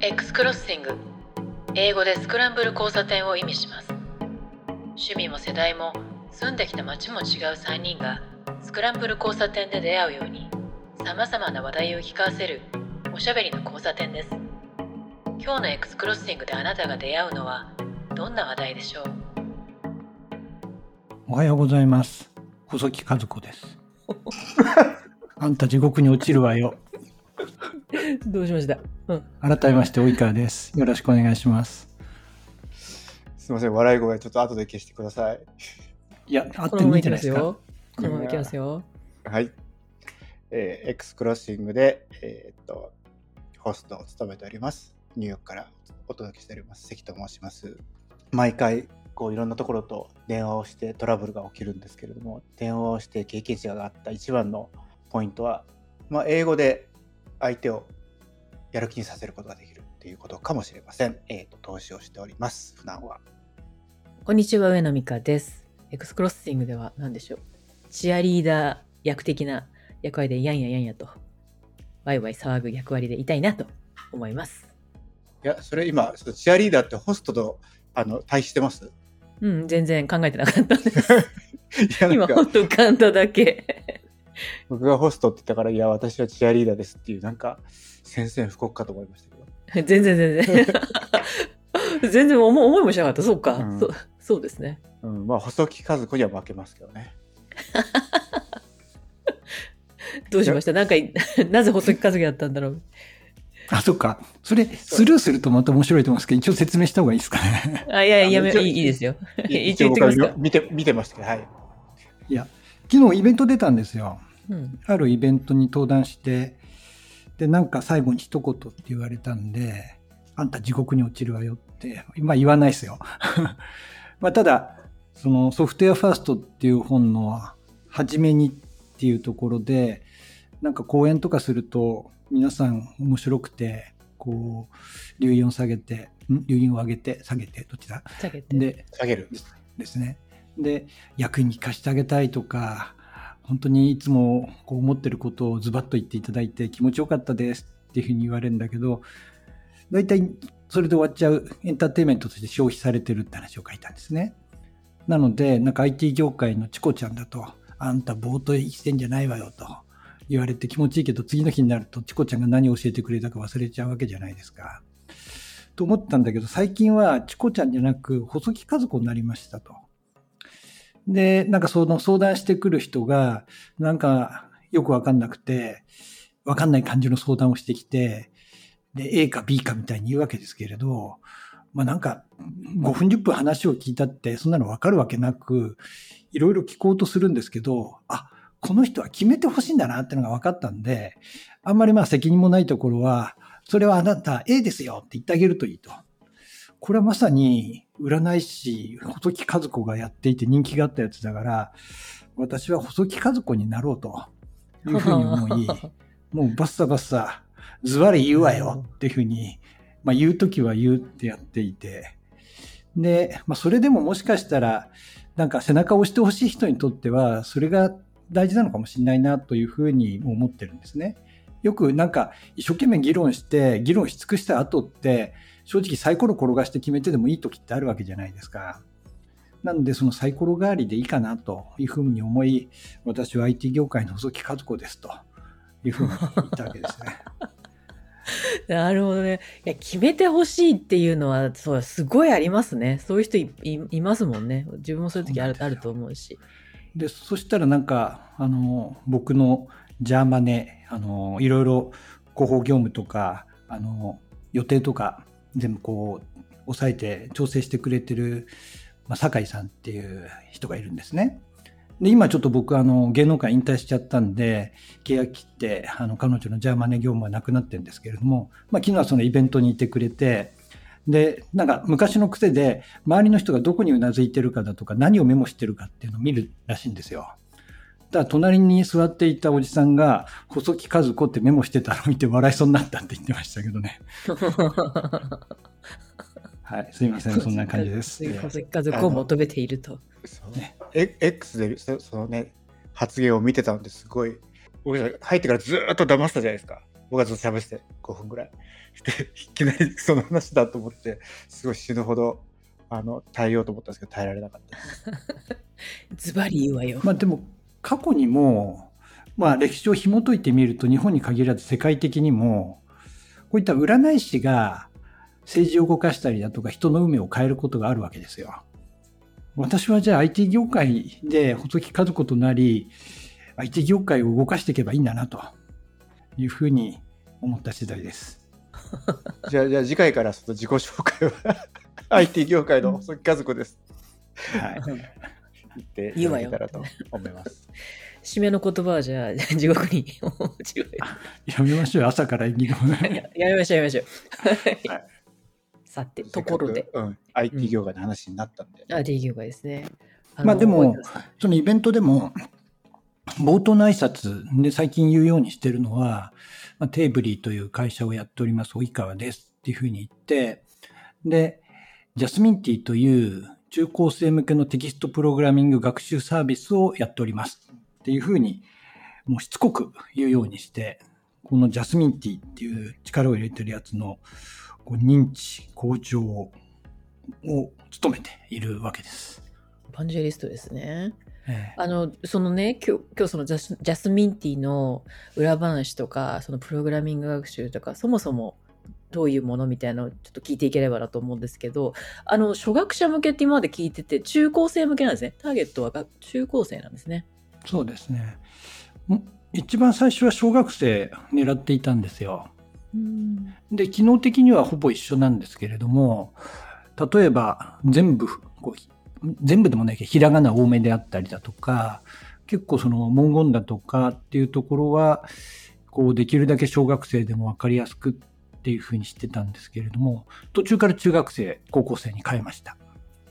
X クロッシング英語でスクランブル交差点を意味します。趣味も世代も住んできた街も違う3人がスクランブル交差点で出会うようにさまざまな話題を聞かせるおしゃべりの交差点です。今日の X クロッシングであなたが出会うのはどんな話題でしょう？おはようございます。細木和子です。あんた地獄に落ちるわよ どうしました？うん。改めまして及川ですよろしくお願いしますすみません、笑い声ちょっと後で消してください。いやあってもいいんじゃないですか？ますよ。このままいきますよ。はい。えー X クロッシングで、えーっと、ホストを務めております。ニューヨークからお届けしております。関と申します。毎回、こういろんなところと電話をしてトラブルが起きるんですけれども、電話をして経験値があった一番のポイントは、まあ、英語で相手をやる気にさせることができるっていうことかもしれません。えーっと、投資をしております。普段は。こんにちは、上野美香です。X クロッシングでは何でしょう。チアリーダー役的な役割でやんややんやと、ワイワイ騒ぐ役割でいたいなと思います。いや、それ今、ちょっとチアリーダーってホストとあの対比してます？うん、全然考えてなかったです。今、かほんと浮かんだだけ。僕がホストって言ったから、いや、私はチアリーダーですっていう、なんか、宣戦布告かと思いましたけど。全然全然。全然思思いもしなかった。そうか。うんそうそうですね。うん、まあ、細木和子には負けますけどね。どうしました？なんか、なぜ細木和樹だったんだろう？あそっかそれスルーするとまた面白いと思うんですけど一応説明した方がいいですかねあ、いやいや、やめいいいいですよ。い一応言って。見て、見てましたけど、はい。いや昨日イベント出たんですようん。あるイベントに登壇してでなんか最後に一言って言われたんであんた地獄に落ちるわよってまあ言わないですよ まあただそのソフトウェアファーストっていう本の初めにっていうところでなんか講演とかすると皆さん面白くてこう留飲を下げてん？留飲を上げて下げてどっちだ？下げて。で下げる。ですね。で、役に貸してあげたいとか、本当にいつもこう思ってることをズバッと言っていただいて気持ちよかったですっていうふうに言われるんだけど、大体それで終わっちゃうエンターテインメントとして消費されてるって話を書いたんですね。なので、なんか IT 業界のチコちゃんだと、あんたぼーっと生きてんじゃないわよと言われて気持ちいいけど、次の日になるとチコちゃんが何を教えてくれたか忘れちゃうわけじゃないですか。と思ったんだけど、最近はチコちゃんじゃなく細木和子になりましたと。で、なんかその相談してくる人が、なんかよくわかんなくて、わかんない感じの相談をしてきて、で、A か B かみたいに言うわけですけれど、まあなんか5分10分話を聞いたってそんなのわかるわけなく、いろいろ聞こうとするんですけど、あ、この人は決めてほしいんだなってのが分かったんで、あんまりまあ責任もないところは、それはあなた A ですよって言ってあげるといいと。これはまさに占い師、細木和子がやっていて人気があったやつだから、私は細木和子になろうというふうに思い、もうバッサバッサ、ズバリ言うわよっていうふうに、まあ言うときは言うってやっていて、で、まあそれでももしかしたら、なんか背中を押してほしい人にとっては、それが大事なのかもしれないなというふうに思ってるんですね。よくなんか一生懸命議論して、議論し尽くした後って、正直サイコロ転がして決めてでもいい時ってあるわけじゃないですか。なのでそのサイコロ代わりでいいかなというふうに思い、私は IT 業界の細木和子ですというふうに言ったわけですね。なるほどね。いや、決めてほしいっていうのは、そう、すごいありますね。そういう人いいいますもんね。自分もそういう時あるあると思うし。で、そしたらなんか、あの、僕のジャーマネ、あの、いろいろ広報業務とか、あの、予定とか、全部こう、抑えて調整してくれてる、まあ、酒井さんっていう人がいるんですね。で、今ちょっと僕、あの、芸能界引退しちゃったんで、契約切って、あの、彼女のジャーマネ業務はなくなってるんですけれども、まあ、昨日はそのイベントにいてくれて、で、なんか昔の癖で、周りの人がどこにうなずいてるかだとか、何をメモしてるかっていうのを見るらしいんですよ。だ隣に座っていたおじさんが、細木和子ってメモしてたのを見て笑いそうになったって言ってましたけどね。はい、すいません、そんな感じです。細木家族を求めていると。そうえ X でそそのね、発言を見てたのですごい、僕ら入ってからずーっと騙したじゃないですか。僕はずっと喋ってて5分ぐらい。で、いきなりその話だと思って、すごい死ぬほど、あの、耐えようと思ったんですけど、耐えられなかった。ズバリ言うわよ。まあでも過去にも、まあ歴史を紐解いてみると日本に限らず世界的にも、こういった占い師が政治を動かしたりだとか人の運命を変えることがあるわけですよ。私はじゃあ IT 業界で細木和子となり、IT 業界を動かしていけばいいんだなというふうに思った次第です。じゃあ、じゃあ次回からその自己紹介は IT 業界の細木和子です。はい。言って言うわよいたらと思います。締めの言葉はじゃあ、地獄に。やめましょうよ朝から演技の。ややめましょう、やめましょう。はいさて、ところで。うん、IT 業界の話になったんで。あ、D 業界ですね。のまあでもそのイベントでも、冒頭の挨拶で最近言うようにしてるのは、まあ、テーブリーという会社をやっております、及川ですっていうふうに言って、で、ジャスミンティという中高生向けのテキストプログラミング学習サービスをやっておりますっていうふうに、もうしつこく言うようにして、このジャスミンティっていう力を入れてるやつのこう認知向上を務めているわけです。パンジェリストですね。ええあの、そのね、今日、今日そのジャスジャスミンティの裏話とか、そのプログラミング学習とか、そもそもどういうものみたいなのをちょっと聞いていければなと思うんですけど、あの、初学者向けって今まで聞いてて、中高生向けなんですね。ターゲットはが中高生なんですね。そうですね。ん一番最初は小学生狙っていたんですよ。うん。で、機能的にはほぼ一緒なんですけれども、例えば全部、こう全部でもないけど、ひらがな多めであったりだとか、結構その文言だとかっていうところは、こうできるだけ小学生でもわかりやすくっていうふうにしてたんですけれども、途中から中学生、高校生に変えました。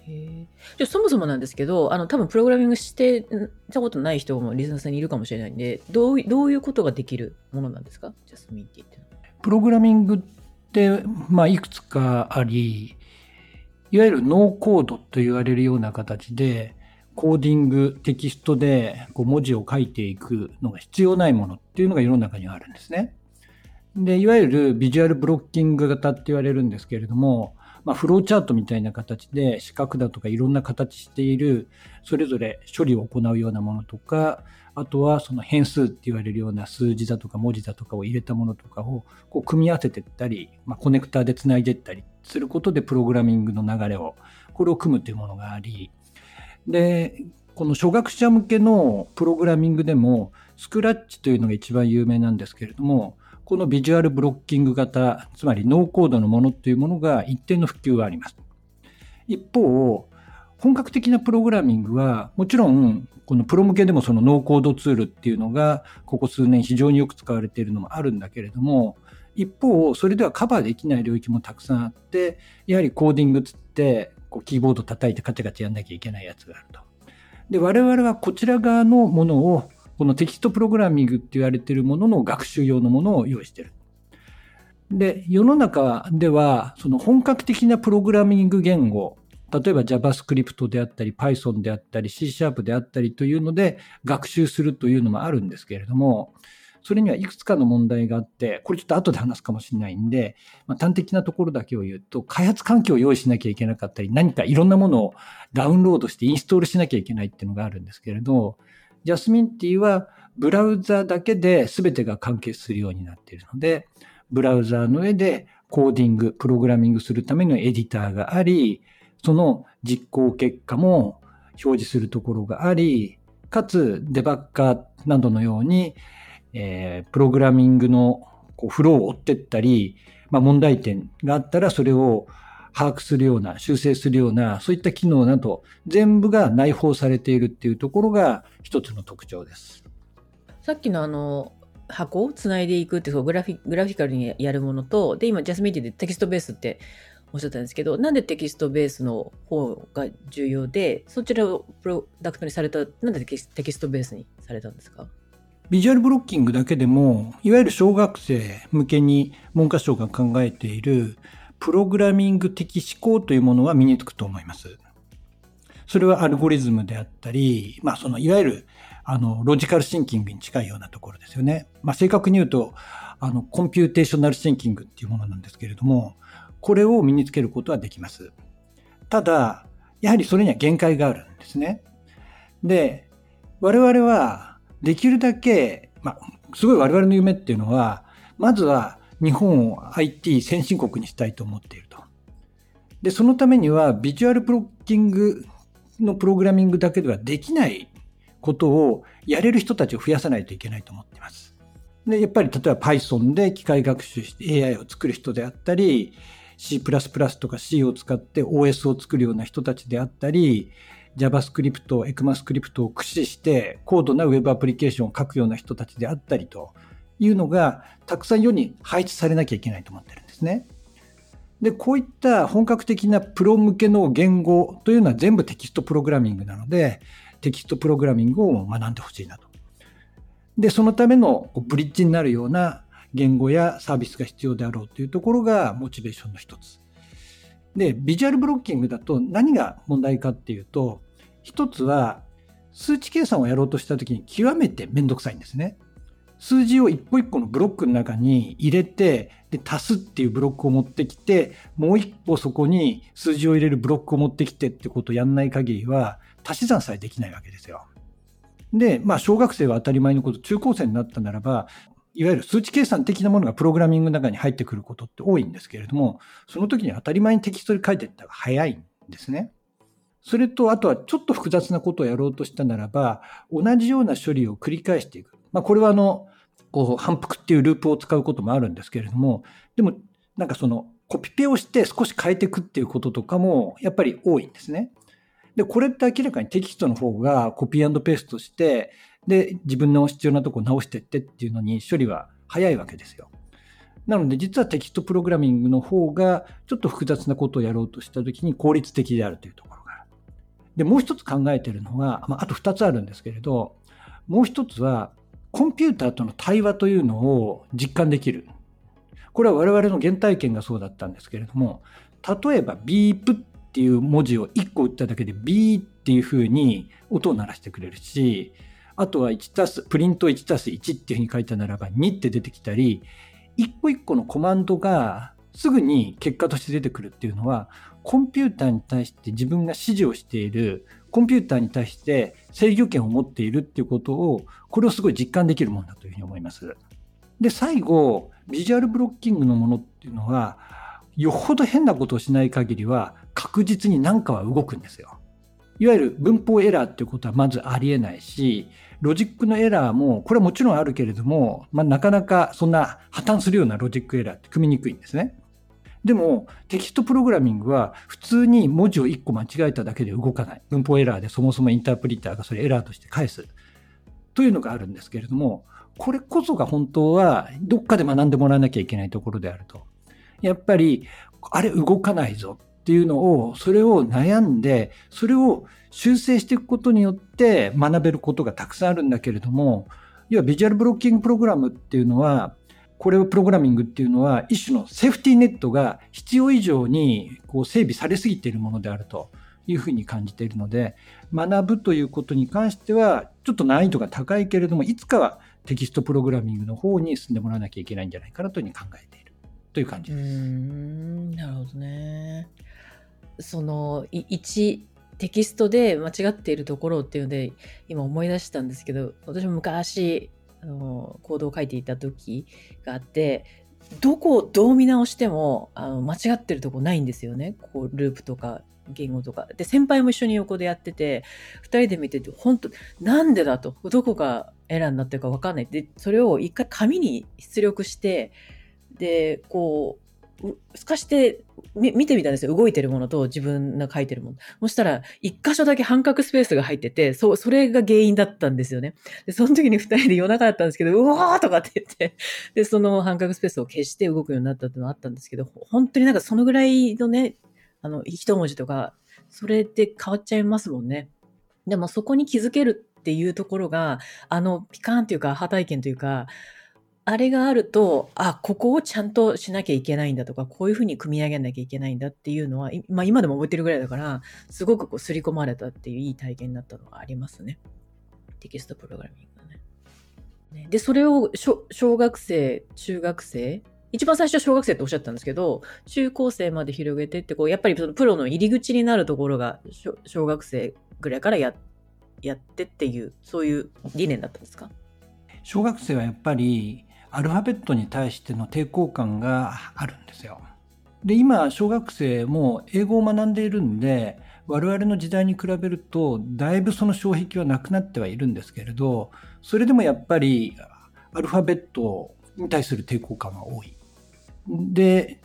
じゃあそもそもなんですけど、あの、多分プログラミングしてんたことない人もリスナーさんにいるかもしれないんで、どういどういうことができるものなんですか？ジャスミンティって。プログラミングって、まあ、いくつかあり、いわゆるノーコードと言われるような形で、コーディング、テキストでこう文字を書いていくのが必要ないものっていうのが世の中にはあるんですね。で、いわゆるビジュアルブロッキング型って言われるんですけれども、まあ、フローチャートみたいな形で四角だとかいろんな形している、それぞれ処理を行うようなものとか、あとはその変数って言われるような数字だとか文字だとかを入れたものとかをこう組み合わせていったり、まあ、コネクターでつないでいったりすることでプログラミングの流れを、これを組むというものがあり、で、この初学者向けのプログラミングでも、スクラッチというのが一番有名なんですけれども、このビジュアルブロッキング型、つまりノーコードのものというものが一定の普及はあります。一方、本格的なプログラミングは、もちろん、このプロ向けでもそのノーコードツールっていうのが、ここ数年非常によく使われているのもあるんだけれども、一方、それではカバーできない領域もたくさんあって、やはりコーディングつって、こうキーボード叩いてカチャカチャやんなきゃいけないやつがあると。で、我々はこちら側のものを、このテキストプログラミングって言われているものの学習用のものを用意している。で、世の中では、その本格的なプログラミング言語、例えば JavaScript であったり Python であったり C シャープであったりというので学習するというのもあるんですけれども、それにはいくつかの問題があって、これちょっと後で話すかもしれないんで、まあ、端的なところだけを言うと、開発環境を用意しなきゃいけなかったり、何かいろんなものをダウンロードしてインストールしなきゃいけないっていうのがあるんですけれど、ジャスミンティーはブラウザだけで全てが完結するようになっているので、ブラウザの上でコーディング、プログラミングするためのエディターがあり、その実行結果も表示するところがあり、かつデバッカーなどのように、えープログラミングのこうフローを追ってったり、まあ、問題点があったらそれを把握するような、修正するような、そういった機能など、全部が内包されているっていうところが一つの特徴です。さっきのあの、箱をつないでいくってそうグラフィグラフィカルにやるものと、で、今、ジャスミンティでテキストベースっておっしゃったんですけど、なんでテキストベースの方が重要で、そちらをプロダクトにされた、なんでテキステキストベースにされたんですか？ビジュアルブロッキングだけでも、いわゆる小学生向けに文科省が考えているプログラミング的思考というものは身につくと思います。それはアルゴリズムであったり、まあそのいわゆるあのロジカルシンキングに近いようなところですよね。まあ正確に言うと、あの、 computational thinking っていうものなんですけれども、これを身につけることはできます。ただ、やはりそれには限界があるんですね。で、我々はできるだけ、まあ、すごい我々の夢っていうのは、まずは日本を IT 先進国にしたいと思っていると。で、そのためにはビジュアルプロッキングのプログラミングだけではできないことをやれる人たちを増やさないといけないと思っています。で、やっぱり例えば Python で機械学習して AI を作る人であったり、C++ とか C を使って OS を作るような人たちであったり、JavaScript、ECMAScript を駆使して高度な Web アプリケーションを書くような人たちであったりというのがたくさん世に配置されなきゃいけないと思ってるんですね。で、こういった本格的なプロ向けの言語というのは全部テキストプログラミングなので、テキストプログラミングを学んでほしいなと。で、そのためのブリッジになるような言語やサービスが必要であろうというところがモチベーションの一つ。で、ビジュアルブロッキングだと何が問題かっていうと、一つは数値計算をやろうとしたときに極めてめんどくさいんですね。数字を一個一個のブロックの中に入れて、で、足すっていうブロックを持ってきて、もう一個そこに数字を入れるブロックを持ってきてってことをやんない限りは、足し算さえできないわけですよ。で、まあ、小学生は当たり前のこと、中高生になったならば、いわゆる数値計算的なものがプログラミングの中に入ってくることって多いんですけれども、その時に当たり前にテキストで書いていった方が早いんですね。それと、あとはちょっと複雑なことをやろうとしたならば、同じような処理を繰り返していく。まあ、これはあの、こう、反復っていうループを使うこともあるんですけれども、でも、なんかその、コピペをして少し変えていくっていうこととかも、やっぱり多いんですね。で、これって明らかにテキストの方がコピーペーストして、で、自分の必要なとこ直してってっていうのに処理は早いわけですよ。なので実はテキストプログラミングの方がちょっと複雑なことをやろうとしたときに効率的であるというところがある。で、もう一つ考えてるのが、まあ、あと二つあるんですけれど、もう一つはコンピューターとの対話というのを実感できる。これは我々の原体験がそうだったんですけれども、例えばビープっていう文字を1個打っただけでビーっていう風に音を鳴らしてくれるし、あとは1たす、プリント1たす1っていう風に書いたならば2って出てきたり、一個一個のコマンドがすぐに結果として出てくるっていうのは、コンピューターに対して自分が指示をしている、コンピューターに対して制御権を持っているっていうことを、これをすごい実感できるものだというふうに思います。で、最後、ビジュアルブロッキングのものっていうのは、よほど変なことをしない限りは、確実に何かは動くんですよ。いわゆる文法エラーっていうことはまずありえないし、ロジックのエラーも、これはもちろんあるけれども、まあ、なかなかそんな破綻するようなロジックエラーって組みにくいんですね。でも、テキストプログラミングは普通に文字を1個間違えただけで動かない。文法エラーでそもそもインタープリターがそれエラーとして返す。というのがあるんですけれども、これこそが本当はどっかで学んでもらわなきゃいけないところであると。やっぱり、あれ動かないぞっていうのを、それを悩んで、それを修正していくことによって学べることがたくさんあるんだけれども、要はビジュアルブロッキングプログラムっていうのは、これをプログラミングっていうのは一種のセーフティーネットが必要以上にこう整備されすぎているものであるというふうに感じているので、学ぶということに関してはちょっと難易度が高いけれども、いつかはテキストプログラミングの方に進んでもらわなきゃいけないんじゃないかなというふうに考えているという感じです。なるほどね。その1テキストで間違っているところっていうので今思い出したんですけど私も昔あの行動を書いていた時があってどこをどう見直してもあの間違ってるとこないんですよね。こうループとか言語とか。で先輩も一緒に横でやってて2人で見てて本当なんでだとどこがエラーになってるか分かんない。でそれを一回紙に出力してでこう透かして見てみたんですよ。動いてるものと自分が書いてるもの。そしたら、一箇所だけ半角スペースが入ってて、そ、それが原因だったんですよね。で、その時に二人で夜中だったんですけど、うわーとかって言って、で、その半角スペースを消して動くようになったっていうのはあったんですけど、本当になんかそのぐらいのね、あの、一文字とか、それって変わっちゃいますもんね。でもそこに気づけるっていうところが、あの、ピカーンっていうか、破体験というか、あれがあると、あ、ここをちゃんとしなきゃいけないんだとか、こういうふうに組み上げなきゃいけないんだっていうのは、まあ今でも覚えてるぐらいだから、すごくこう刷り込まれたっていういい体験になったのがありますね。テキストプログラミングね。ねで、それを小学生、中学生一番最初は小学生っておっしゃったんですけど、中高生まで広げてって、こう、やっぱりそのプロの入り口になるところが、小小学生ぐらいからややってっていう、そういう理念だったんですか？小学生はやっぱりアルファベットに対しての抵抗感があるんですよ。で、今、小学生も英語を学んでいるんで、我々の時代に比べると、だいぶその障壁はなくなってはいるんですけれど、それでもやっぱりアルファベットに対する抵抗感が多い。で、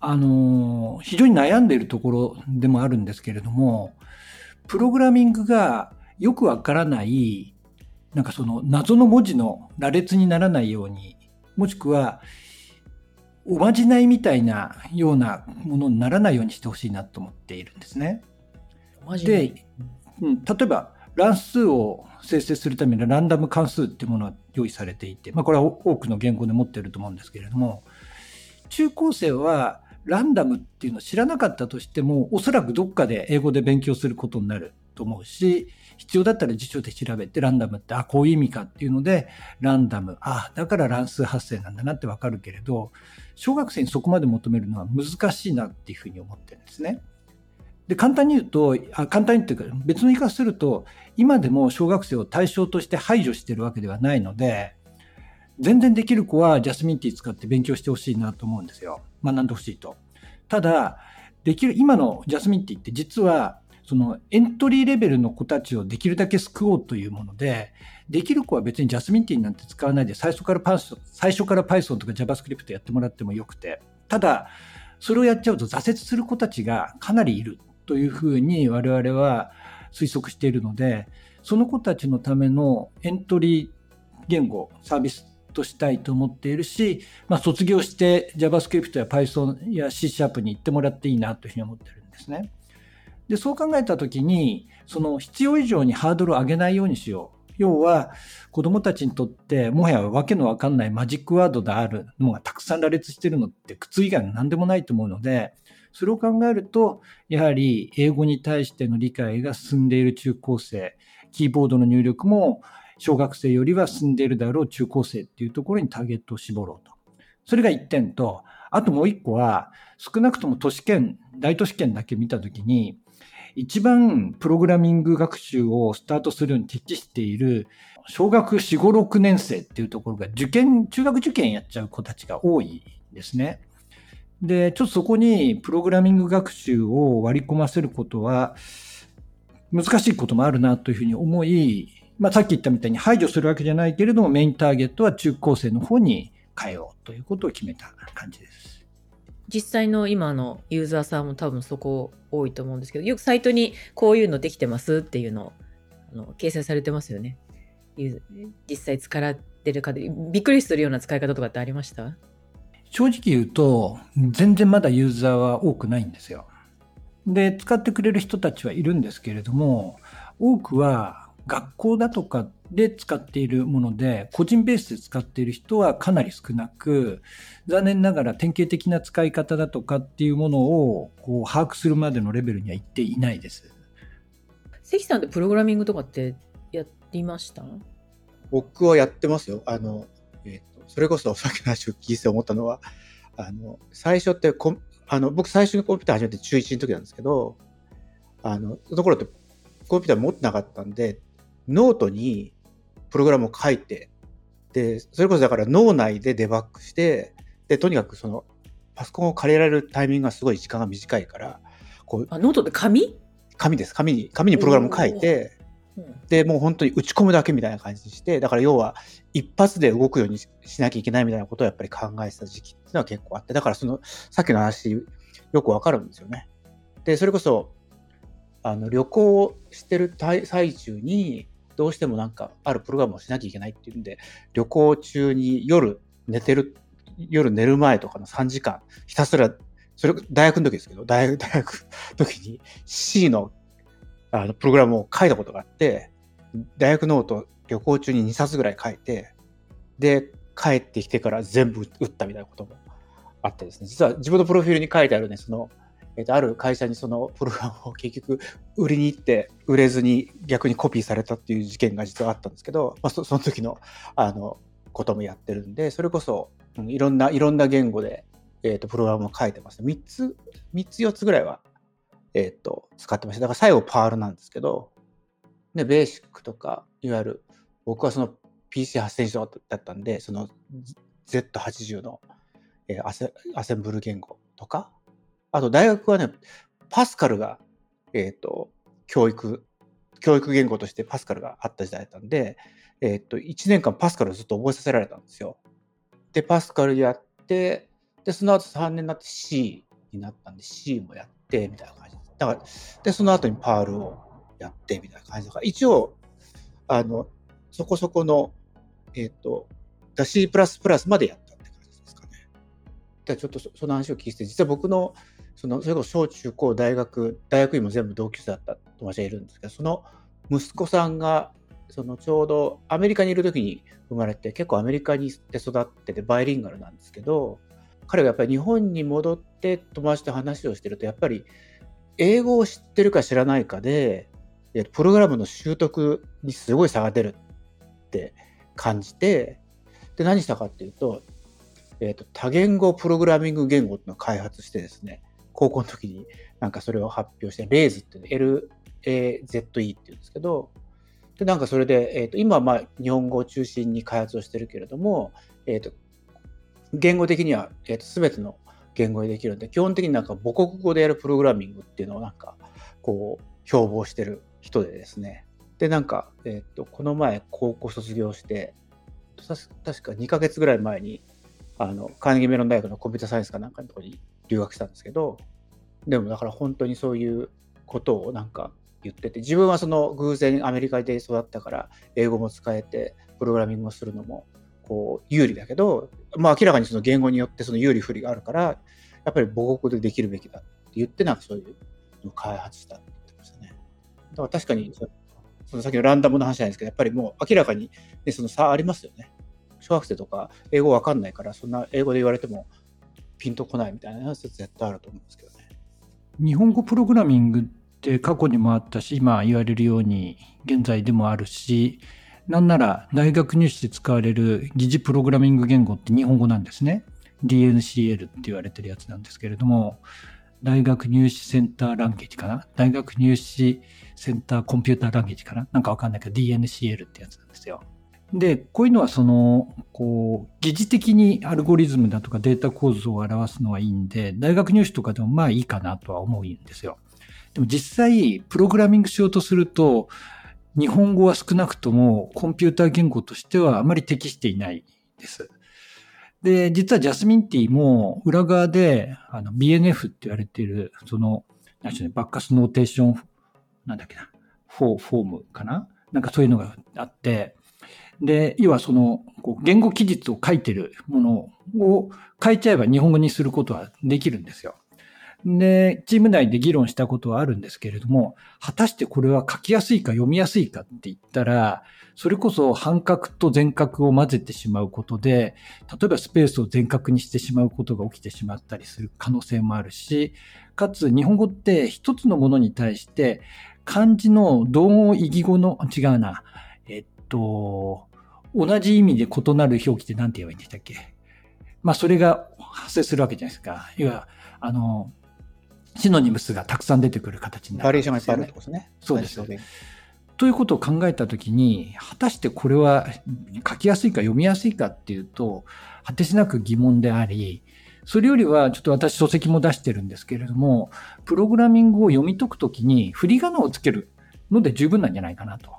あの、非常に悩んでいるところでもあるんですけれども、プログラミングがよくわからない、なんかその謎の文字の羅列にならないように、もしくは、おまじないみたいなようなものにならないようにしてほしいなと思っているんですね。で、うん、例えば乱数を生成するためのランダム関数っていうものが用意されていて、まあ、これは多くの言語で持っていると思うんですけれども中高生はランダムっていうのを知らなかったとしてもおそらくどっかで英語で勉強することになると思うし必要だったら辞書で調べてランダムってあこういう意味かっていうのでランダム。あだから乱数発生なんだなってわかるけれど小学生にそこまで求めるのは難しいなっていうふうに思ってるんですね。で簡単に言うとあ簡単にっていうか別の言い方すると今でも小学生を対象として排除してるわけではないので全然できる子はジャスミンティー使って勉強してほしいなと思うんですよ。学んでほしいと。ただできる今のジャスミンティーって実はそのエントリーレベルの子たちをできるだけ救おうというものでできる子は別にジャスミンティーなんて使わないで最初からパス最初から Python とか JavaScript やってもらってもよくてただそれをやっちゃうと挫折する子たちがかなりいるというふうに我々は推測しているので、その子たちのためのエントリー言語、サービスとしたいと思っているし、まあ、卒業して JavaScript や Python や C シャープに行ってもらっていいなというふうに思ってるんですね。で、そう考えたときに、その必要以上にハードルを上げないようにしよう。要は、子供たちにとって、もはやわけのわかんないマジックワードであるのがたくさん羅列してるのって苦痛以外の何でもないと思うので、それを考えると、やはり英語に対しての理解が進んでいる中高生、キーボードの入力も小学生よりは進んでいるだろう中高生っていうところにターゲットを絞ろうと。それが1点と、あともう1個は、少なくとも都市圏、大都市圏だけ見たときに、一番プログラミング学習をスタートするように適している小学4、5、6年生っていうところが受験、中学受験やっちゃう子たちが多いですね。で、ちょっとそこにプログラミング学習を割り込ませることは難しいこともあるなというふうに思い、まあ、さっき言ったみたいに排除するわけじゃないけれども、メインターゲットは中高生の方に変えようということを決めた感じです。実際の今のユーザーさんも多分そこ多いと思うんですけど、よくサイトにこういうのできてますっていうのをあの掲載されてますよね。実際使ってる方、びっくりするような使い方とかってありました？正直言うと、全然まだユーザーは多くないんですよ。で、使ってくれる人たちはいるんですけれども、多くは学校だとかで使っているもので、個人ベースで使っている人はかなり少なく、残念ながら典型的な使い方だとかっていうものをこう把握するまでのレベルには行っていないです。関さんってプログラミングとかってやりました？僕はやってますよ。あの、えっ、と、それこそさっきの話を聞いて思ったのは、あの、最初ってコン、あの、僕最初にコンピューター始めて中1の時なんですけど、あの、その頃ってコンピューター持ってなかったんで、ノートにプログラムを書いて、で、それこそだから脳内でデバッグして、で、とにかくその、パソコンを借りられるタイミングがすごい時間が短いから、こう、あ、ノートって紙、紙です。紙に、紙にプログラムを書いて、うんで、もう本当に打ち込むだけみたいな感じにして、だから要は一発で動くようにししなきゃいけないみたいなことをやっぱり考えてた時期っていうのは結構あって、だからその、さっきの話よくわかるんですよね。で、それこそ、あの、旅行してる最最中に、どうしてもなんかあるプログラムをしなきゃいけないっていうんで、旅行中に夜寝てる、夜寝る前とかの3時間、ひたすら、それ、大学の時ですけど、大学、大学の時に C のあのプログラムを書いたことがあって、大学ノート旅行中に2冊ぐらい書いて、で、帰ってきてから全部打ったみたいなこともあってですね、実は自分のプロフィールに書いてあるね、その、えっ、と、ある会社にそのプログラムを結局売りに行って売れずに逆にコピーされたっていう事件が実はあったんですけど、まあ、そその時のあのこともやってるんでそれこそ、うんいろんないろんな言語で、えっとプログラムを書いてます3つ3つ4つぐらいは、えっと使ってました。だから最後パールなんですけどでベーシックとかいわゆる僕はその PC8000 以上だったんでその Z80 の、えーアセアセンブル言語とかあと大学はね、パスカルが、えっ、と、教育、教育言語としてパスカルがあった時代だったんで、えっ、と、1年間パスカルをずっと覚えさせられたんですよ。で、パスカルやって、で、その後3年になって C になったんで C もやって、みたいな感じ。だから、で、その後にパールをやって、みたいな感じだから、一応、あの、そこそこの、えっ、と、だ C++ までやったって感じですかね。で、ちょっとその話を聞いて、実は僕のそのそれこそ小中高大学大学院も全部同級生だった友達がいるんですけどその息子さんがそのちょうどアメリカにいる時に生まれて結構アメリカにで育っててバイリンガルなんですけど彼がやっぱり日本に戻って友達と話をしてるとやっぱり英語を知ってるか知らないかでプログラムの習得にすごい差が出るって感じてで何したかっていうと,、えーと多言語プログラミング言語っていうのを開発してですね高校の時になんかそれを発表して、レーズっていう LAZE っていうんですけど、で、なんかそれで、えっ、と、今はまあ日本語を中心に開発をしてるけれども、えっ、と、言語的には、えっ、と、すべての言語でできるんで、基本的になんか母国語でやるプログラミングっていうのをなんか、こう、標榜してる人でですね。で、なんか、えっ、と、この前高校卒業して、確か2ヶ月ぐらい前に、あの、カーネギメロン大学のコンピュータサイエンスかなんかのところに留学したんですけど、でもだから本当にそういうことをなんか言ってて、自分はその偶然アメリカで育ったから、英語も使えて、プログラミングをするのも、こう、有利だけど、まあ明らかにその言語によってその有利不利があるから、やっぱり母国でできるべきだって言って、なんかそういうのを開発したって言ってましたね。だから確かに、そそのさっきのランダムの話じゃないですけど、やっぱりもう明らかに、ね、その差ありますよね。小学生とか英語わかんないから、そんな英語で言われてもピンとこないみたいなやつ絶対あると思うんですけどね。日本語プログラミングって過去にもあったし、今言われるように現在でもあるし、なんなら大学入試で使われる疑似プログラミング言語って日本語なんですね。DNCL って言われてるやつなんですけれども、大学入試センターランゲージかな？大学入試センターコンピューターランゲージかな？なんかわかんないけど DNCL ってやつなんですよ。で、こういうのはその、こう、疑似的にアルゴリズムだとかデータ構造を表すのはいいんで、大学入試とかでもまあいいかなとは思うんですよ。でも実際、プログラミングしようとすると、日本語は少なくともコンピューター言語としてはあまり適していないです。で、実はジャスミンティーも裏側であの BNF って言われている、その、何でしょうね、バッカスノーテーション、なんだっけな、フォー、フォームかな？なんかそういうのがあって、で、要はその、こう言語記述を書いてるものを変えちゃえば日本語にすることはできるんですよ。で、チーム内で議論したことはあるんですけれども、果たしてこれは書きやすいか読みやすいかって言ったら、それこそ半角と全角を混ぜてしまうことで、例えばスペースを全角にしてしまうことが起きてしまったりする可能性もあるし、かつ日本語って一つのものに対して漢字の同音異義語の、違うな、えっと、同じ意味で異なる表記って何て言えばいいんでしたっけ？まあそれが発生するわけじゃないですか。要は、あの、シノニムスがたくさん出てくる形になるバリエーションがいっぱいあるってことですね。そうです。ということを考えたときに、果たしてこれは書きやすいか読みやすいかっていうと、果てしなく疑問であり、それよりはちょっと私書籍も出してるんですけれども、プログラミングを読み解くときに振り仮名をつけるので十分なんじゃないかなと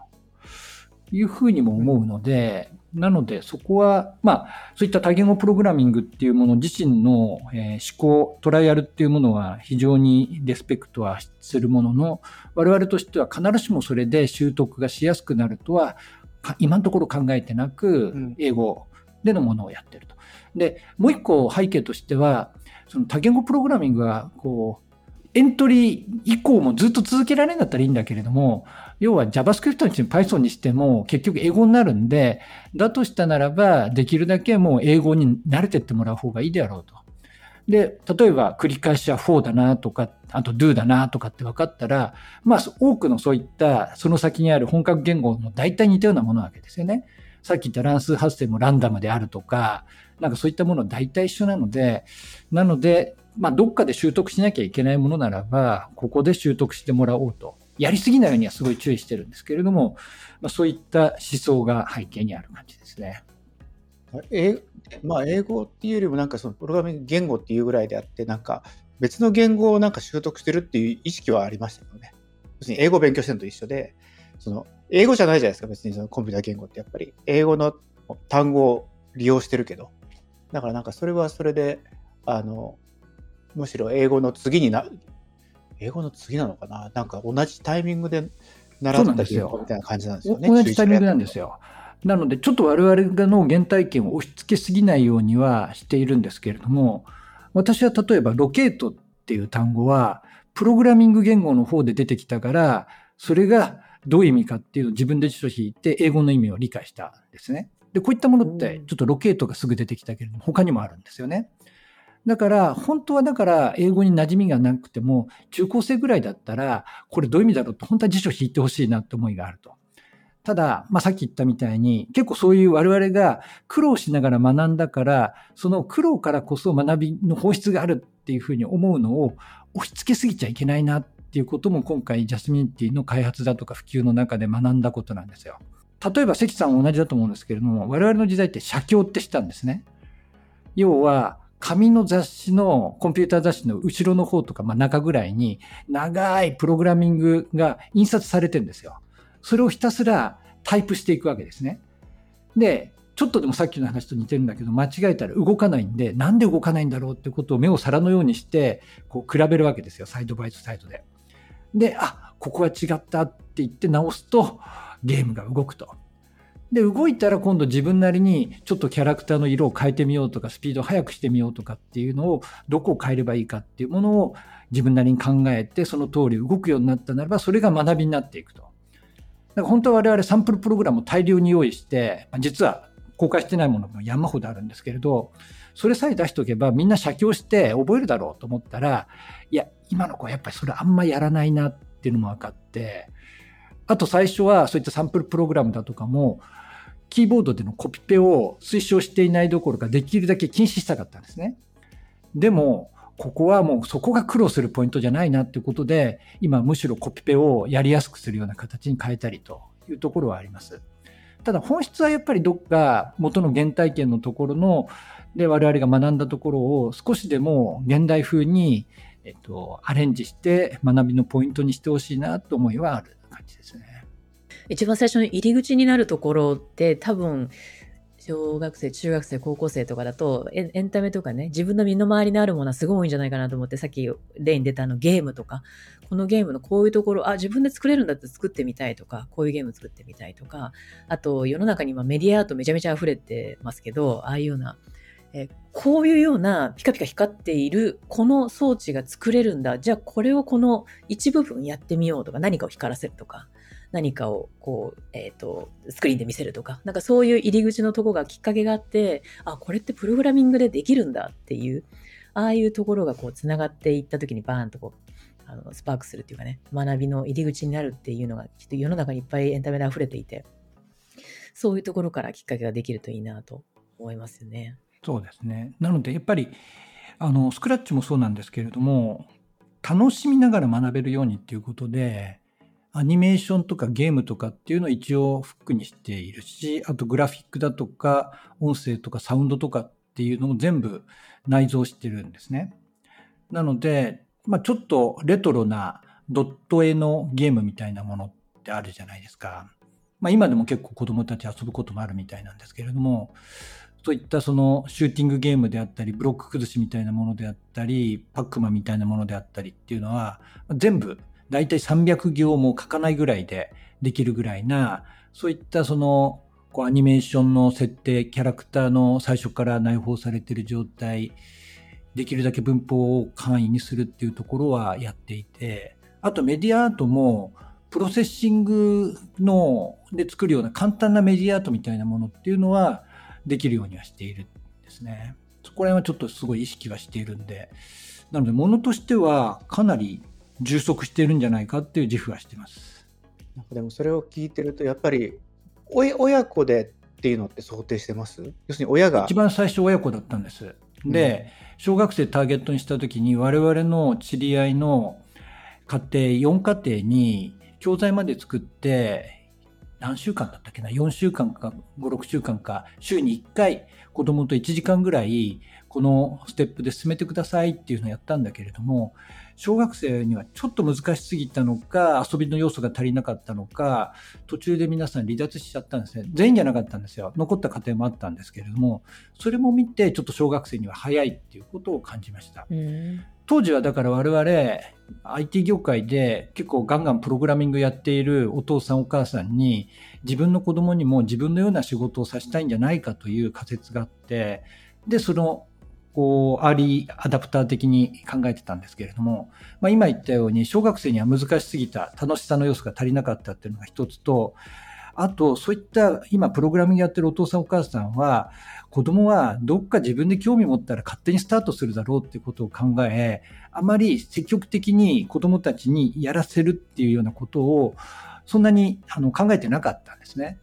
いうふうにも思うので、なのでそこは、まあ、そういった多言語プログラミングっていうもの自身の、えー思考、トライアルっていうものは非常にレスペクトはするものの、我々としては必ずしもそれで習得がしやすくなるとは、か今のところ考えてなくうん、英語でのものをやってると。で、もう一個背景としては、その多言語プログラミングが、こう、エントリー以降もずっと続けられるんだったらいいんだけれども、要は JavaScript にしても Python にしても結局英語になるんで、だとしたならば、できるだけもう英語に慣れてってもらう方がいいであろうと。で、例えば繰り返しは4だなとか、あと do だなとかって分かったら、まあ多くのそういったその先にある本格言語も大体似たようなものなわけですよね。さっき言った乱数発生もランダムであるとか、なんかそういったもの大体一緒なので、なので、まあどっかで習得しなきゃいけないものならば、ここで習得してもらおうと。やりすぎないようにはすごい注意してるんですけれども、まあ、そういった思想が背景にある感じですね。えまあ、英語っていうよりもなんかそのプログラミング言語っていうぐらいであってなんか別の言語をなんか習得してるっていう意識はありましたよね。要するに英語を勉強してるのと一緒でその英語じゃないじゃないですか別にそのコンピューター言語ってやっぱり英語の単語を利用してるけどだからなんかそれはそれであのむしろ英語の次にな英語の次なのかな？なんか同じタイミングで習った言語みたいな感じなんですよね。同じタイミングなんですよ。なので、ちょっと我々の原体験を押し付けすぎないようにはしているんですけれども、私は例えばロケートっていう単語は、プログラミング言語の方で出てきたから、それがどういう意味かっていうのを自分で辞書引いて英語の意味を理解したんですね。で、こういったものってちょっとロケートがすぐ出てきたけれども、他にもあるんですよね。だから、本当はだから英語に馴染みがなくても、中高生ぐらいだったら、これどういう意味だろうと、本当は辞書引いてほしいなって思いがあると。ただ、まあ、さっき言ったみたいに、結構そういう我々が苦労しながら学んだから、その苦労からこそ学びの本質があるっていうふうに思うのを押し付けすぎちゃいけないなっていうことも今回ジャスミンティの開発だとか普及の中で学んだことなんですよ。例えば関さん同じだと思うんですけれども、我々の時代って写経ってしたんですね。要は、紙の雑誌の、コンピューター雑誌の後ろの方とか、まあ中ぐらいに、長いプログラミングが印刷されてるんですよ。それをひたすらタイプしていくわけですね。で、ちょっとでもさっきの話と似てるんだけど、間違えたら動かないんで、なんで動かないんだろうってことを目を皿のようにして、こう比べるわけですよ。サイドバイトサイドで。で、あ、ここは違ったって言って直すと、ゲームが動くと。で、動いたら今度自分なりにちょっとキャラクターの色を変えてみようとか、スピードを速くしてみようとかっていうのを、どこを変えればいいかっていうものを自分なりに考えて、その通り動くようになったならば、それが学びになっていくと。だから本当は我々サンプルプログラムを大量に用意して、実は公開してないものも山ほどあるんですけれど、それさえ出しておけばみんな写経して覚えるだろうと思ったら、いや、今の子はやっぱりそれあんまやらないなっていうのも分かって、あと最初はそういったサンプルプログラムだとかも、キーボードでのコピペを推奨していないどころかできるだけ禁止したかったんですね。でも、ここはもうそこが苦労するポイントじゃないなっていうことで、今むしろコピペをやりやすくするような形に変えたりというところはあります。ただ本質はやっぱりどっか元の原体験のところの、で我々が学んだところを少しでも現代風に、えっと、アレンジして学びのポイントにしてほしいなと思いはある感じですね。一番最初の入り口になるところって多分小学生、中学生、高校生とかだとエンタメとかね、自分の身の回りにあるものはすごい多いんじゃないかなと思って、さっき例に出たあのゲームとか、このゲームのこういうところ、あ、自分で作れるんだって作ってみたいとか、こういうゲーム作ってみたいとか、あと世の中に今メディアアートめちゃめちゃ溢れてますけど、ああいうような、えこういうようなピカピカ光っているこの装置が作れるんだ。じゃあこれをこの一部分やってみようとか、何かを光らせるとか。何かをこう、えっ、ー、と、スクリーンで見せるとか、なんかそういう入り口のとこがきっかけがあって、あ、これってプログラミングでできるんだっていう、ああいうところがこう繋がっていった時にバーンとこう、あのスパークするっていうかね、学びの入り口になるっていうのがきっと世の中にいっぱいエンタメで溢れていて、そういうところからきっかけができるといいなと思いますよね。そうですね。なのでやっぱり、あの、スクラッチもそうなんですけれども、楽しみながら学べるようにっていうことで、アニメーションとかゲームとかっていうのを一応フックにしているし、あとグラフィックだとか音声とかサウンドとかっていうのも全部内蔵してるんですね。なので、まあちょっとレトロなドット絵のゲームみたいなものってあるじゃないですか。まあ今でも結構子供たち遊ぶこともあるみたいなんですけれども、そういったそのシューティングゲームであったり、ブロック崩しみたいなものであったり、パックマンみたいなものであったりっていうのは、全部大体300行も書かないぐらいでできるぐらいな、そういったその、こうアニメーションの設定、キャラクターの最初から内包されてる状態、できるだけ文法を簡易にするっていうところはやっていて、あとメディアアートも、プロセッシングので作るような簡単なメディアアートみたいなものっていうのはできるようにはしているんですね。そこら辺はちょっとすごい意識はしているんで、なので、ものとしてはかなり充足しているんじゃないかっていう自負はしてます。なんかでもそれを聞いてると、やっぱり親子でっていうのって想定してます？要するに親が。一番最初親子だったんです。で、うん、小学生ターゲットにしたときに我々の知り合いの家庭、4家庭に教材まで作って、何週間だったっけな ?4 週間か5、6週間か、週に1回子供と1時間ぐらい、このステップで進めてくださいっていうのをやったんだけれども、小学生にはちょっと難しすぎたのか、遊びの要素が足りなかったのか、途中で皆さん離脱しちゃったんですね。全員じゃなかったんですよ。残った家庭もあったんですけれども、それも見て、ちょっと小学生には早いっていうことを感じました。当時はだから我々、IT 業界で結構ガンガンプログラミングやっているお父さんお母さんに、自分の子供にも自分のような仕事をさせたいんじゃないかという仮説があって、で、そのこう、アーリーアダプター的に考えてたんですけれども、まあ、今言ったように、小学生には難しすぎた、楽しさの要素が足りなかったっていうのが一つと、あと、そういった今プログラミングやってるお父さんお母さんは、子供はどっか自分で興味持ったら勝手にスタートするだろうってことを考え、あまり積極的に子供たちにやらせるっていうようなことを、そんなにあの考えてなかったんですね。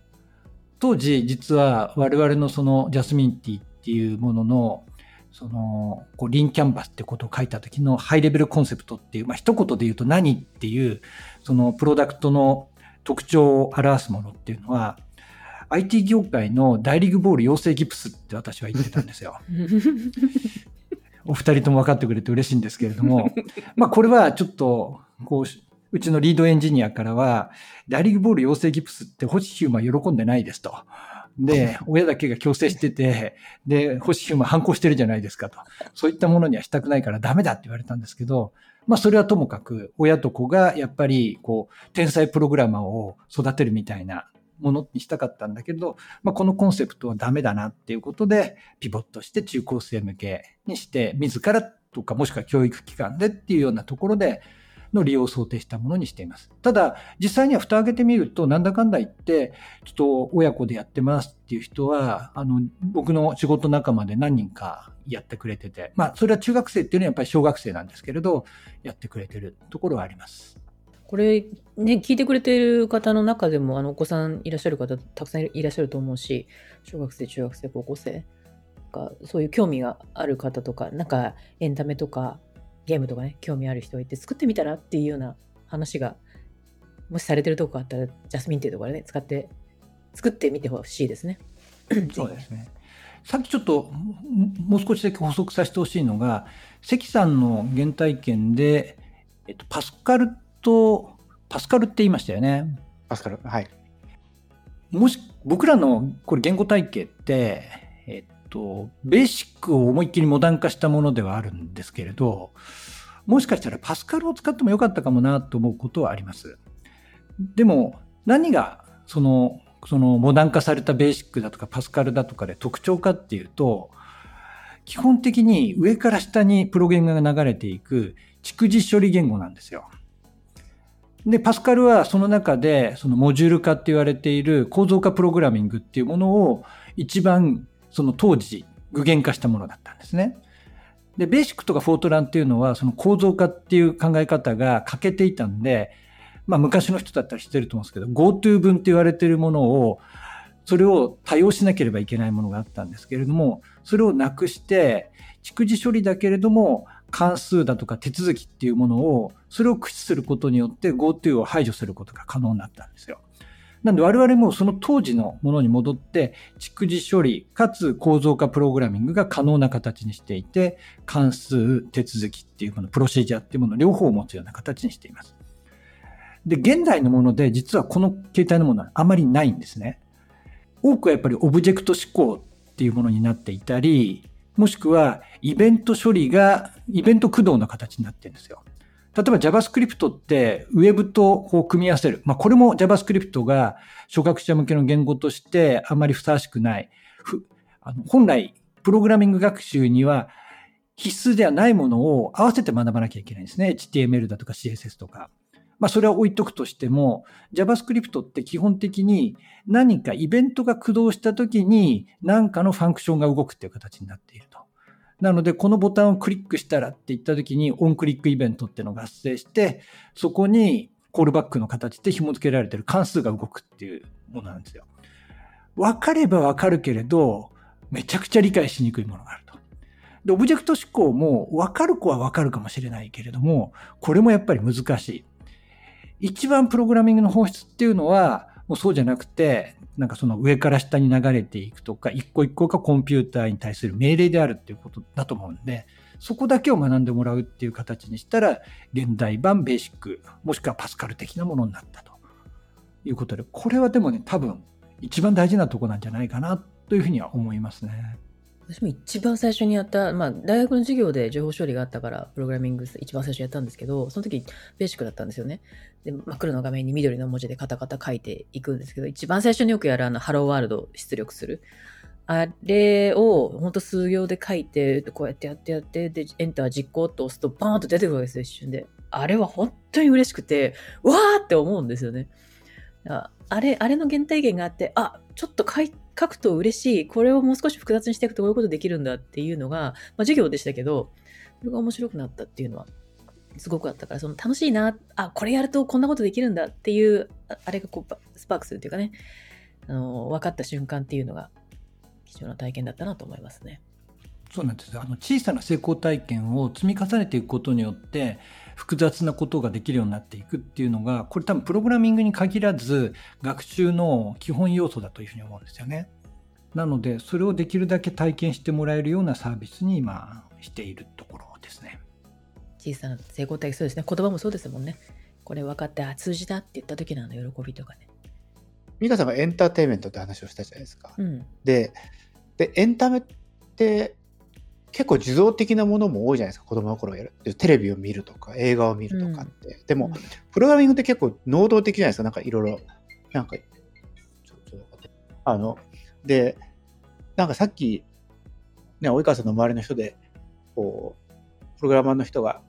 当時、実は我々のそのジャスミンティっていうもののその、こう、リンキャンバスってことを書いた時のハイレベルコンセプトっていう、まあ、一言で言うと何っていう、そのプロダクトの特徴を表すものっていうのは、IT 業界の大リーグボール養成ギプスって私は言ってたんですよ。お二人とも分かってくれて嬉しいんですけれども、まあこれはちょっと、こう、うちのリードエンジニアからは、大リーグボール養成ギプスって星ヒューマン喜んでないですと。で、親だけが強制してて、で、星ヒューマン反抗してるじゃないですかと。そういったものにはしたくないからダメだって言われたんですけど、まあそれはともかく、親と子がやっぱり、こう、天才プログラマーを育てるみたいなものにしたかったんだけど、まあこのコンセプトはダメだなっていうことで、ピボットして中高生向けにして、自らとかもしくは教育機関でっていうようなところで、の利用を想定したものにしています。ただ、実際には蓋を開けてみると、なんだかんだ言って、ちょっと親子でやってますっていう人は、あの、僕の仕事仲間で何人かやってくれてて、まあ、それは中学生っていうのはやっぱり小学生なんですけれど、やってくれてるところはあります。これ、ね、聞いてくれてる方の中でも、あの、お子さんいらっしゃる方、たくさんいらっしゃると思うし、小学生、中学生、高校生、かそういう興味がある方とか、なんかエンタメとかゲームとかね、興味ある人がいて、作ってみたらっていうような話が、もしされてるとこあったら、ジャスミンっていうところでね、使って、作ってみてほしいですね。そうですね。さっきちょっと、もう少しだけ補足させてほしいのが、関さんの原体験で、えっと、パスカルと、パスカルって言いましたよね。パスカル、はい。もし、僕らのこれ言語体系って、えっと、ベーシックを思いっきりモダン化したものではあるんですけれど、もしかしたらパスカルを使ってもよかったかもなと思うことはあります。でも、何がその、そのモダン化されたベーシックだとかパスカルだとかで特徴かっていうと、基本的に上から下にプログラムが流れていく蓄字処理言語なんですよ。で、パスカルはその中で、そのモジュール化って言われている構造化プログラミングっていうものを一番その当時具現化したものだったんですね。で、ベーシックとかフォートランっていうのは、その構造化っていう考え方が欠けていたんで、まあ昔の人だったら知ってると思うんですけど、GoTo 文って言われているものを、それを多用しなければいけないものがあったんですけれども、それをなくして、蓄字処理だけれども、関数だとか手続きっていうものを、それを駆使することによって GoTo を排除することが可能になったんですよ。なんで我々もその当時のものに戻って、蓄字処理かつ構造化プログラミングが可能な形にしていて、関数、手続きっていうもの、プロシージャーっていうもの両方を持つような形にしています。で、現代のもので実はこの形態のものはあまりないんですね。多くはやっぱりオブジェクト思考っていうものになっていたり、もしくはイベント処理がイベント駆動の形になってるんですよ。例えば JavaScript ってウェブとこう組み合わせる。まあこれも JavaScript が初学者向けの言語としてあんまりふさわしくない。あの本来、プログラミング学習には必須ではないものを合わせて学ばなきゃいけないんですね。HTML だとか CSS とか。まあそれは置いとくとしても、JavaScript って基本的に何かイベントが駆動した時に何かのファンクションが動くっていう形になっていると。なので、このボタンをクリックしたらって言った時に、オンクリックイベントっていうのが発生して、そこにコールバックの形で紐付けられてる関数が動くっていうものなんですよ。わかればわかるけれど、めちゃくちゃ理解しにくいものがあると。で、オブジェクト思考もわかる子はわかるかもしれないけれども、これもやっぱり難しい。一番プログラミングの本質っていうのは、もうそうじゃなくて、なんかその上から下に流れていくとか、一個一個がコンピューターに対する命令であるっていうことだと思うんで、そこだけを学んでもらうっていう形にしたら、現代版ベーシック、もしくはパスカル的なものになったということで、これはでもね、多分一番大事なとこなんじゃないかなというふうには思いますね。私も一番最初にやった、まあ、大学の授業で情報処理があったから、プログラミング一番最初やったんですけど、その時ベーシックだったんですよね。で、真っ黒の画面に緑の文字でカタカタ書いていくんですけど、一番最初によくやるあの、ハローワールド出力する。あれを、ほんと数行で書いて、こうやってやってやって、で、エンター実行と押すと、バーンと出てくるわけですよ、一瞬で。あれは本当に嬉しくて、わーって思うんですよね。あれ、あれの原体験があって、あ、ちょっと書いて書くと嬉しい。これをもう少し複雑にしていくとこういうことできるんだっていうのが、まあ、授業でしたけど、それが面白くなったっていうのは、すごくあったから、その楽しいな、あ、これやるとこんなことできるんだっていう、あれがこう、スパークするっていうかね、あの、分かった瞬間っていうのが、貴重な体験だったなと思いますね。そうなんですあの小さな成功体験を積み重ねていくことによって複雑なことができるようになっていくっていうのがこれ多分プログラミングに限らず学習の基本要素だというふうに思うんですよね。なのでそれをできるだけ体験してもらえるようなサービスに今しているところですね。小さな成功体験そうですね言葉もそうですもんね。これ分かってあ通じたって言った時のあの喜びとかね。美香さんがエンターテインメントって話をしたじゃないですか。うん、ででエンタメって結構受動的なものも多いじゃないですか。子供の頃やる。テレビを見るとか映画を見るとかって、うん、でも、うん、プログラミングって結構能動的じゃないですか。なんかいろいろ。なんかあのでなんかさっきね及川さんの周りの人でこうプログラマーの人が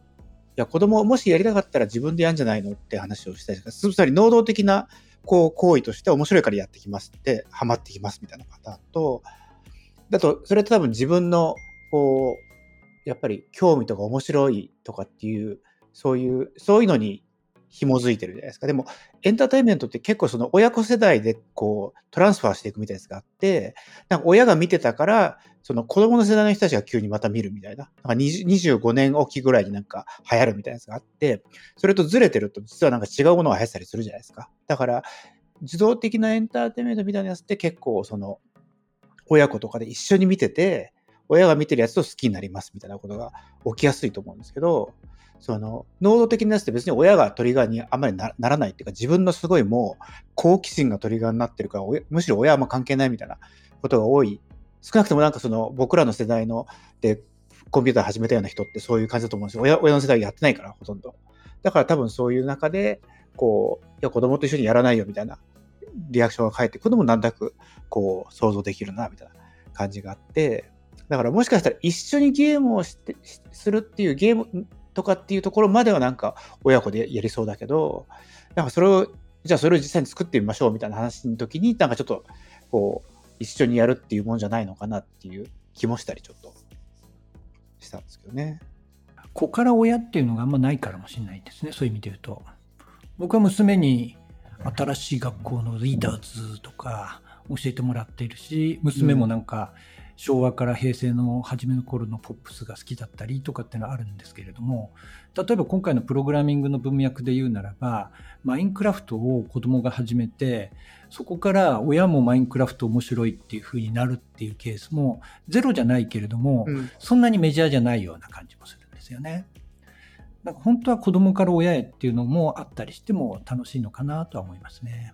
いや子供もしやりたかったら自分でやるんじゃないのって話をしたりつまり能動的なこう行為として面白いからやってきますってハマってきますみたいなパターンとだとそれって多分自分のこう、やっぱり興味とか面白いとかっていう、そういう、そういうのに紐づいてるじゃないですか。でも、エンターテインメントって結構その親子世代でこう、トランスファーしていくみたいなやつがあって、なんか親が見てたから、その子供の世代の人たちが急にまた見るみたいな。なんか25年おきぐらいになんか流行るみたいなやつがあって、それとずれてると実はなんか違うものが流行ったりするじゃないですか。だから、自動的なエンターテインメントみたいなやつって結構その、親子とかで一緒に見てて、親が見てるやつと好きになりますみたいなことが起きやすいと思うんですけど、その、能動的なやつって別に親がトリガーにあんまりならないっていうか、自分のすごいもう好奇心がトリガーになってるから、むしろ親はあんま関係ないみたいなことが多い。少なくともなんかその僕らの世代のでコンピューター始めたような人ってそういう感じだと思うんですよ。親親の世代やってないから、ほとんど。だから多分そういう中で、こう、いや子供と一緒にやらないよみたいなリアクションが返ってくるのもなんとなくこう想像できるなみたいな感じがあって、だからもしかしたら一緒にゲームをしてするっていうゲームとかっていうところまではなんか親子でやりそうだけど、なんかそれを、じゃあそれを実際に作ってみましょうみたいな話の時に、なんかちょっとこう、一緒にやるっていうもんじゃないのかなっていう気もしたりちょっとしたんですけどね。子から親っていうのがあんまないからもしれないですね、そういう意味で言うと。僕は娘に新しい学校のリーダーズとか教えてもらっているし、娘もなんか、うん昭和から平成の初めの頃のポップスが好きだったりとかっていうのはあるんですけれども例えば今回のプログラミングの文脈で言うならばマインクラフトを子供が始めてそこから親もマインクラフト面白いっていう風になるっていうケースもゼロじゃないけれども、うん、そんなにメジャーじゃないような感じもするんですよね。なんか本当は子供から親へっていうのもあったりしても楽しいのかなとは思いますね。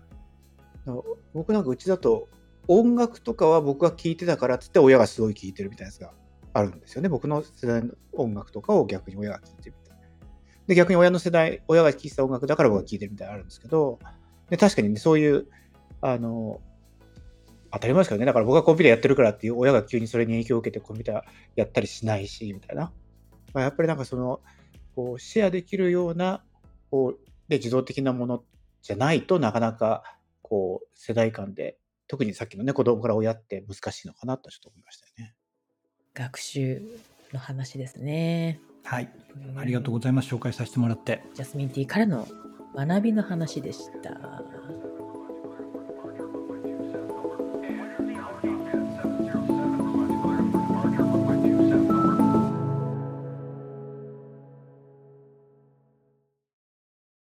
僕なんかうちだと音楽とかは僕が聴いてたからっつって親がすごい聴いてるみたいなやつがあるんですよね。僕の世代の音楽とかを逆に親が聴いてるみたいな。で、逆に親の世代、親が聴いてた音楽だから僕が聴いてるみたいなのあるんですけど、で確かにね、そういう、あの、当たり前ですけどね、だから僕がコンピューターやってるからっていう親が急にそれに影響を受けてコンピューターやったりしないし、みたいな。まあ、やっぱりなんかその、こう、シェアできるような、こう、で、自動的なものじゃないとなかなか、こう、世代間で特にさっきのね、子供から親って難しいのかなとちょっと思いましたよね。学習の話ですね。はい。ありがとうございます。紹介させてもらって。ジャスミンティーからの学びの話でした。